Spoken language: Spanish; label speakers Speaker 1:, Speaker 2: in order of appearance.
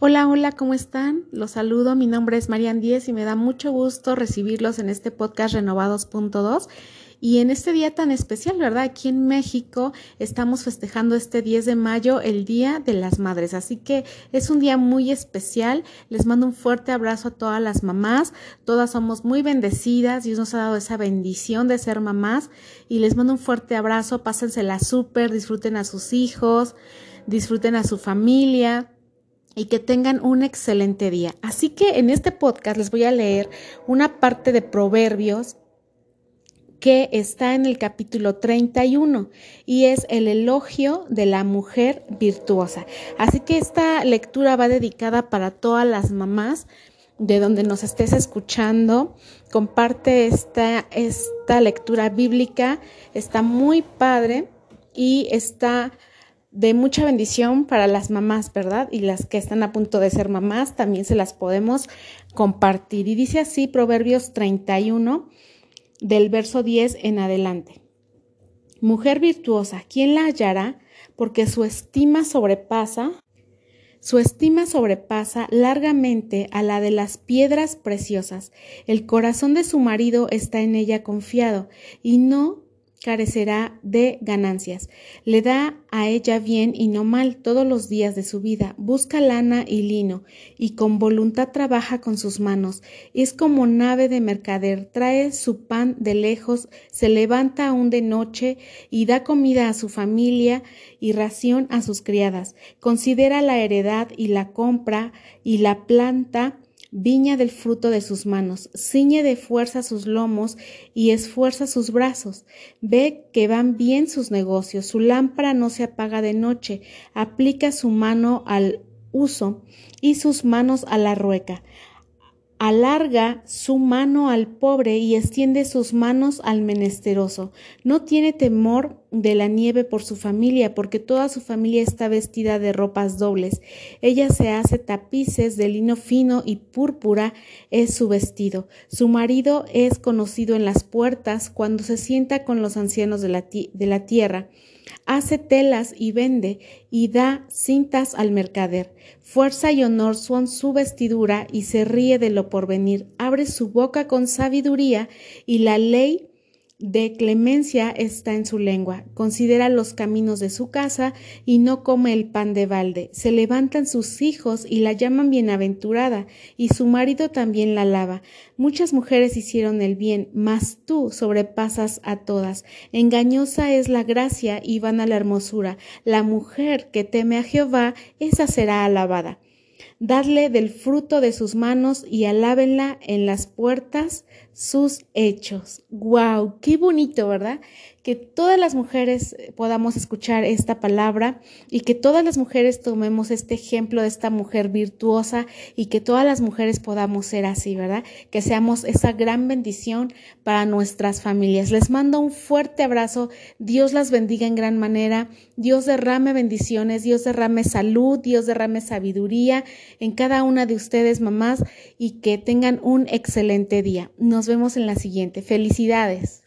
Speaker 1: Hola, hola, ¿cómo están? Los saludo, mi nombre es Marian Díez y me da mucho gusto recibirlos en este podcast Renovados.2. Y en este día tan especial, ¿verdad? Aquí en México estamos festejando este 10 de mayo, el Día de las Madres. Así que es un día muy especial. Les mando un fuerte abrazo a todas las mamás. Todas somos muy bendecidas. Dios nos ha dado esa bendición de ser mamás. Y les mando un fuerte abrazo. Pásensela súper, disfruten a sus hijos, disfruten a su familia y que tengan un excelente día. Así que en este podcast les voy a leer una parte de Proverbios que está en el capítulo 31 y es el elogio de la mujer virtuosa. Así que esta lectura va dedicada para todas las mamás de donde nos estés escuchando. Comparte esta, esta lectura bíblica, está muy padre y está de mucha bendición para las mamás, ¿verdad? Y las que están a punto de ser mamás también se las podemos compartir. Y dice así Proverbios 31 del verso 10 en adelante. Mujer virtuosa, ¿quién la hallará? Porque su estima sobrepasa, su estima sobrepasa largamente a la de las piedras preciosas. El corazón de su marido está en ella confiado, y no carecerá de ganancias. Le da a ella bien y no mal todos los días de su vida. Busca lana y lino, y con voluntad trabaja con sus manos. Es como nave de mercader, trae su pan de lejos, se levanta aún de noche y da comida a su familia y ración a sus criadas. Considera la heredad y la compra y la planta viña del fruto de sus manos, ciñe de fuerza sus lomos y esfuerza sus brazos. Ve que van bien sus negocios, su lámpara no se apaga de noche, aplica su mano al uso y sus manos a la rueca alarga su mano al pobre y extiende sus manos al menesteroso. No tiene temor de la nieve por su familia, porque toda su familia está vestida de ropas dobles. Ella se hace tapices de lino fino y púrpura es su vestido. Su marido es conocido en las puertas cuando se sienta con los ancianos de la, de la tierra hace telas y vende y da cintas al mercader. Fuerza y honor son su vestidura y se ríe de lo porvenir. Abre su boca con sabiduría y la ley de clemencia está en su lengua, considera los caminos de su casa y no come el pan de balde. Se levantan sus hijos y la llaman bienaventurada, y su marido también la alaba. Muchas mujeres hicieron el bien, mas tú sobrepasas a todas. Engañosa es la gracia y vana la hermosura. La mujer que teme a Jehová, esa será alabada. Dadle del fruto de sus manos y alábenla en las puertas sus hechos. ¡Wow! ¡Qué bonito, ¿verdad? Que todas las mujeres podamos escuchar esta palabra y que todas las mujeres tomemos este ejemplo de esta mujer virtuosa y que todas las mujeres podamos ser así, ¿verdad? Que seamos esa gran bendición para nuestras familias. Les mando un fuerte abrazo. Dios las bendiga en gran manera. Dios derrame bendiciones, Dios derrame salud, Dios derrame sabiduría en cada una de ustedes, mamás, y que tengan un excelente día. Nos vemos en la siguiente. Felicidades.